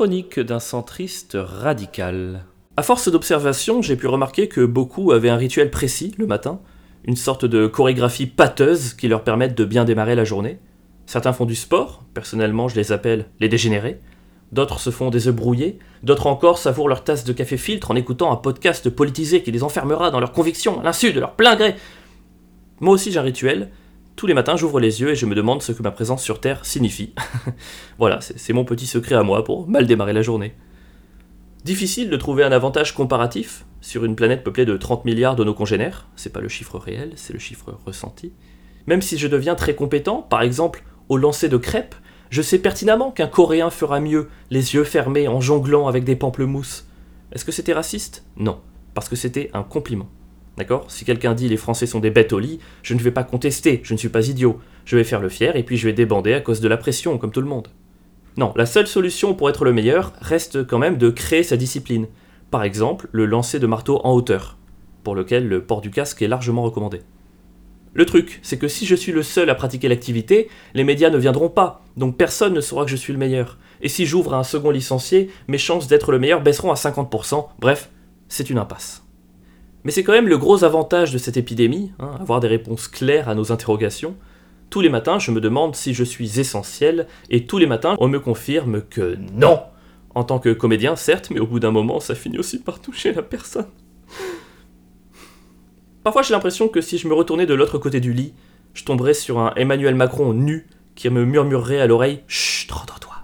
Chronique d'un centriste radical. À force d'observation, j'ai pu remarquer que beaucoup avaient un rituel précis le matin, une sorte de chorégraphie pâteuse qui leur permette de bien démarrer la journée. Certains font du sport, personnellement je les appelle les dégénérés. D'autres se font des œufs brouillés, d'autres encore savourent leur tasse de café filtre en écoutant un podcast politisé qui les enfermera dans leurs convictions à l'insu de leur plein gré. Moi aussi j'ai un rituel, tous les matins, j'ouvre les yeux et je me demande ce que ma présence sur Terre signifie. voilà, c'est mon petit secret à moi pour mal démarrer la journée. Difficile de trouver un avantage comparatif sur une planète peuplée de 30 milliards de nos congénères, c'est pas le chiffre réel, c'est le chiffre ressenti. Même si je deviens très compétent, par exemple au lancer de crêpes, je sais pertinemment qu'un Coréen fera mieux, les yeux fermés en jonglant avec des pamplemousses. Est-ce que c'était raciste? Non, parce que c'était un compliment. D'accord? Si quelqu'un dit les Français sont des bêtes au lit, je ne vais pas contester, je ne suis pas idiot. Je vais faire le fier et puis je vais débander à cause de la pression, comme tout le monde. Non, la seule solution pour être le meilleur reste quand même de créer sa discipline. Par exemple, le lancer de marteau en hauteur, pour lequel le port du casque est largement recommandé. Le truc, c'est que si je suis le seul à pratiquer l'activité, les médias ne viendront pas, donc personne ne saura que je suis le meilleur. Et si j'ouvre un second licencié, mes chances d'être le meilleur baisseront à 50%, bref, c'est une impasse. Mais c'est quand même le gros avantage de cette épidémie, hein, avoir des réponses claires à nos interrogations. Tous les matins, je me demande si je suis essentiel, et tous les matins, on me confirme que non En tant que comédien, certes, mais au bout d'un moment, ça finit aussi par toucher la personne. Parfois, j'ai l'impression que si je me retournais de l'autre côté du lit, je tomberais sur un Emmanuel Macron nu qui me murmurerait à l'oreille Chut, rendors-toi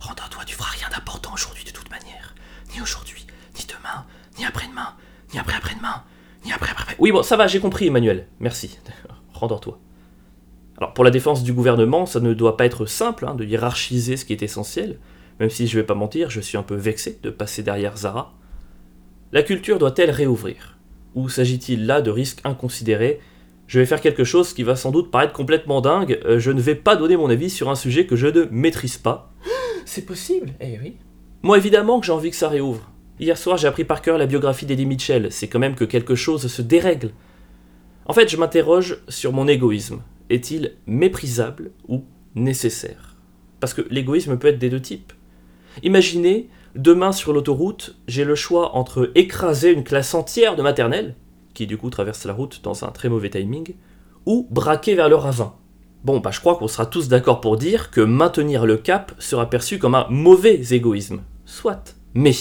Rendors-toi, tu feras rien d'important aujourd'hui de toute manière. Ni aujourd'hui, ni demain, ni après-demain ni après après-demain, ni après après. Oui, bon, ça va, j'ai compris, Emmanuel. Merci. Rendors-toi. Alors, pour la défense du gouvernement, ça ne doit pas être simple hein, de hiérarchiser ce qui est essentiel, même si je vais pas mentir, je suis un peu vexé de passer derrière Zara. La culture doit-elle réouvrir? Ou s'agit-il là de risques inconsidérés? Je vais faire quelque chose qui va sans doute paraître complètement dingue, euh, je ne vais pas donner mon avis sur un sujet que je ne maîtrise pas. C'est possible Eh oui. Moi, évidemment que j'ai envie que ça réouvre. Hier soir, j'ai appris par cœur la biographie d'Eddie Mitchell. C'est quand même que quelque chose se dérègle. En fait, je m'interroge sur mon égoïsme. Est-il méprisable ou nécessaire? Parce que l'égoïsme peut être des deux types. Imaginez, demain sur l'autoroute, j'ai le choix entre écraser une classe entière de maternelle, qui du coup traverse la route dans un très mauvais timing, ou braquer vers le ravin. Bon, bah je crois qu'on sera tous d'accord pour dire que maintenir le cap sera perçu comme un mauvais égoïsme. Soit. Mais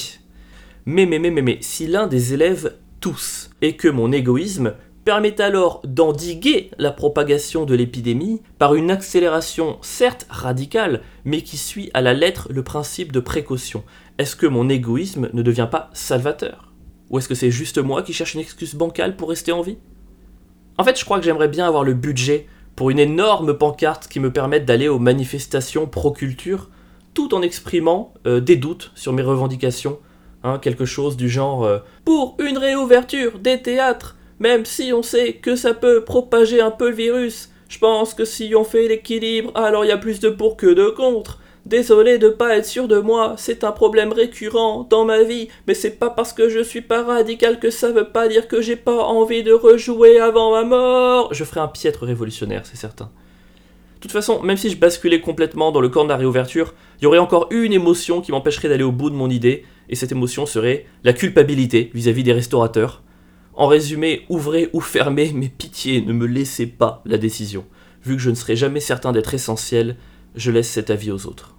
mais, mais, mais, mais, mais, si l'un des élèves tous, et que mon égoïsme permet alors d'endiguer la propagation de l'épidémie par une accélération certes radicale, mais qui suit à la lettre le principe de précaution, est-ce que mon égoïsme ne devient pas salvateur? Ou est-ce que c'est juste moi qui cherche une excuse bancale pour rester en vie? En fait, je crois que j'aimerais bien avoir le budget pour une énorme pancarte qui me permette d'aller aux manifestations pro-culture, tout en exprimant euh, des doutes sur mes revendications, Hein, quelque chose du genre euh, Pour une réouverture des théâtres, même si on sait que ça peut propager un peu le virus, je pense que si on fait l'équilibre, alors il y a plus de pour que de contre. Désolé de pas être sûr de moi, c'est un problème récurrent dans ma vie, mais c'est pas parce que je suis pas radical que ça veut pas dire que j'ai pas envie de rejouer avant ma mort. Je ferai un piètre révolutionnaire, c'est certain. De toute façon, même si je basculais complètement dans le camp de la réouverture, il y aurait encore une émotion qui m'empêcherait d'aller au bout de mon idée, et cette émotion serait la culpabilité vis-à-vis des restaurateurs. En résumé, ouvrez ou fermez, mais pitié, ne me laissez pas la décision. Vu que je ne serai jamais certain d'être essentiel, je laisse cet avis aux autres.